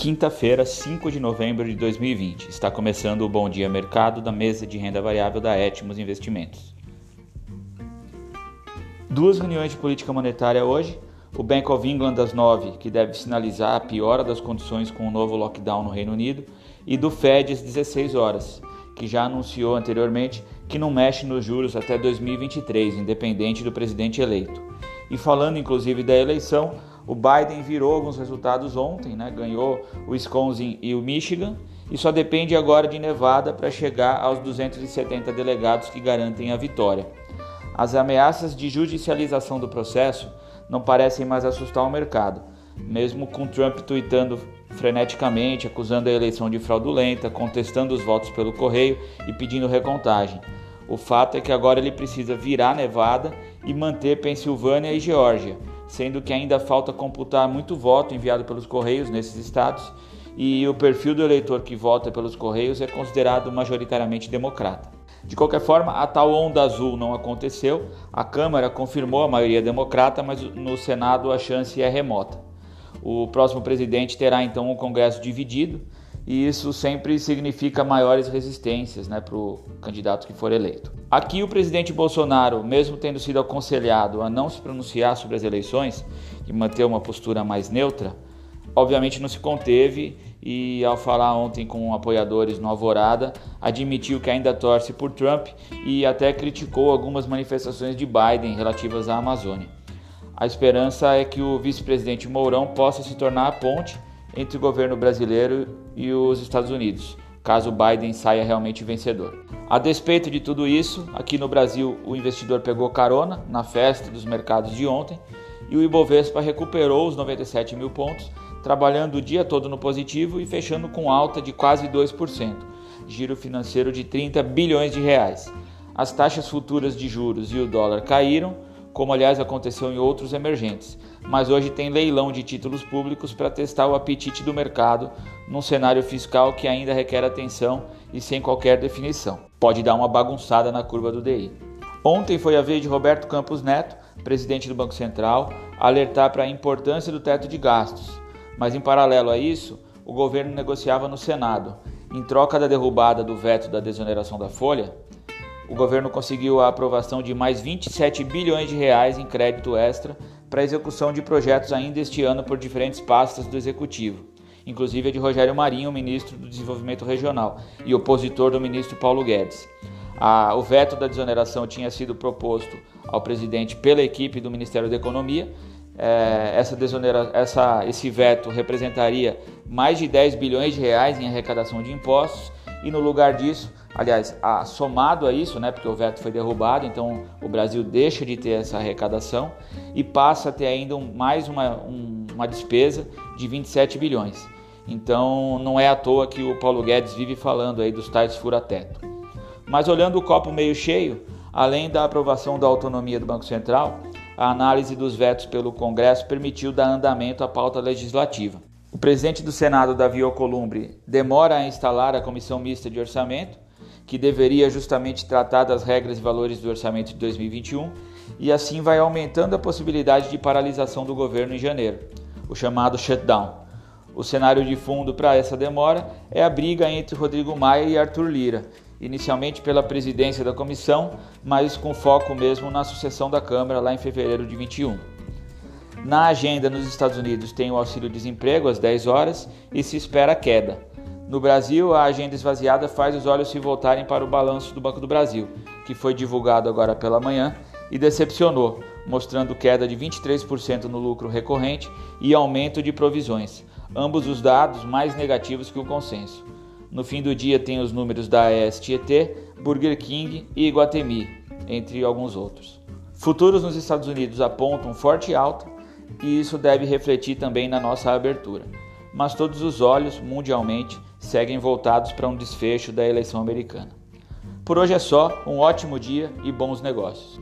Quinta-feira, 5 de novembro de 2020. Está começando o Bom Dia Mercado da mesa de renda variável da Etmos Investimentos. Duas reuniões de política monetária hoje. O Bank of England às 9, que deve sinalizar a piora das condições com o novo lockdown no Reino Unido, e do Fed às 16 horas, que já anunciou anteriormente que não mexe nos juros até 2023, independente do presidente eleito. E falando inclusive da eleição, o Biden virou alguns resultados ontem, né? ganhou o Wisconsin e o Michigan, e só depende agora de Nevada para chegar aos 270 delegados que garantem a vitória. As ameaças de judicialização do processo não parecem mais assustar o mercado, mesmo com Trump tweetando freneticamente, acusando a eleição de fraudulenta, contestando os votos pelo correio e pedindo recontagem. O fato é que agora ele precisa virar Nevada e manter Pensilvânia e Geórgia sendo que ainda falta computar muito voto enviado pelos Correios nesses estados e o perfil do eleitor que vota pelos Correios é considerado majoritariamente democrata. De qualquer forma, a tal onda azul não aconteceu, a Câmara confirmou a maioria democrata, mas no Senado a chance é remota. O próximo presidente terá então um Congresso dividido, e isso sempre significa maiores resistências né, para o candidato que for eleito. Aqui, o presidente Bolsonaro, mesmo tendo sido aconselhado a não se pronunciar sobre as eleições e manter uma postura mais neutra, obviamente não se conteve e, ao falar ontem com apoiadores no Alvorada, admitiu que ainda torce por Trump e até criticou algumas manifestações de Biden relativas à Amazônia. A esperança é que o vice-presidente Mourão possa se tornar a ponte entre o governo brasileiro e os Estados Unidos, caso Biden saia realmente vencedor. A despeito de tudo isso, aqui no Brasil o investidor pegou carona na festa dos mercados de ontem e o Ibovespa recuperou os 97 mil pontos, trabalhando o dia todo no positivo e fechando com alta de quase 2%, giro financeiro de 30 bilhões de reais. As taxas futuras de juros e o dólar caíram, como aliás aconteceu em outros emergentes, mas hoje tem leilão de títulos públicos para testar o apetite do mercado num cenário fiscal que ainda requer atenção e sem qualquer definição. Pode dar uma bagunçada na curva do DI. Ontem foi a vez de Roberto Campos Neto, presidente do Banco Central, alertar para a importância do teto de gastos. Mas em paralelo a isso, o governo negociava no Senado, em troca da derrubada do veto da desoneração da folha, o governo conseguiu a aprovação de mais 27 bilhões de reais em crédito extra para execução de projetos ainda este ano por diferentes pastas do executivo, inclusive a de Rogério Marinho, ministro do Desenvolvimento Regional e opositor do ministro Paulo Guedes. A, o veto da desoneração tinha sido proposto ao presidente pela equipe do Ministério da Economia. É, essa desonera, essa, esse veto representaria mais de 10 bilhões de reais em arrecadação de impostos e no lugar disso Aliás, somado a isso, né, porque o veto foi derrubado, então o Brasil deixa de ter essa arrecadação e passa a ter ainda um, mais uma, um, uma despesa de 27 bilhões. Então não é à toa que o Paulo Guedes vive falando aí dos tais fura-teto. Mas olhando o copo meio cheio, além da aprovação da autonomia do Banco Central, a análise dos vetos pelo Congresso permitiu dar andamento à pauta legislativa. Presidente do Senado, Davi Alcolumbre, demora a instalar a comissão mista de orçamento que deveria justamente tratar das regras e valores do orçamento de 2021 e assim vai aumentando a possibilidade de paralisação do governo em janeiro, o chamado shutdown. O cenário de fundo para essa demora é a briga entre Rodrigo Maia e Arthur Lira, inicialmente pela presidência da comissão, mas com foco mesmo na sucessão da Câmara lá em fevereiro de 21. Na agenda nos Estados Unidos tem o auxílio-desemprego às 10 horas e se espera queda. No Brasil, a agenda esvaziada faz os olhos se voltarem para o balanço do Banco do Brasil, que foi divulgado agora pela manhã e decepcionou, mostrando queda de 23% no lucro recorrente e aumento de provisões, ambos os dados mais negativos que o consenso. No fim do dia tem os números da ESTET, Burger King e Iguatemi, entre alguns outros. Futuros nos Estados Unidos apontam forte alta e isso deve refletir também na nossa abertura. Mas todos os olhos, mundialmente, seguem voltados para um desfecho da eleição americana. Por hoje é só, um ótimo dia e bons negócios.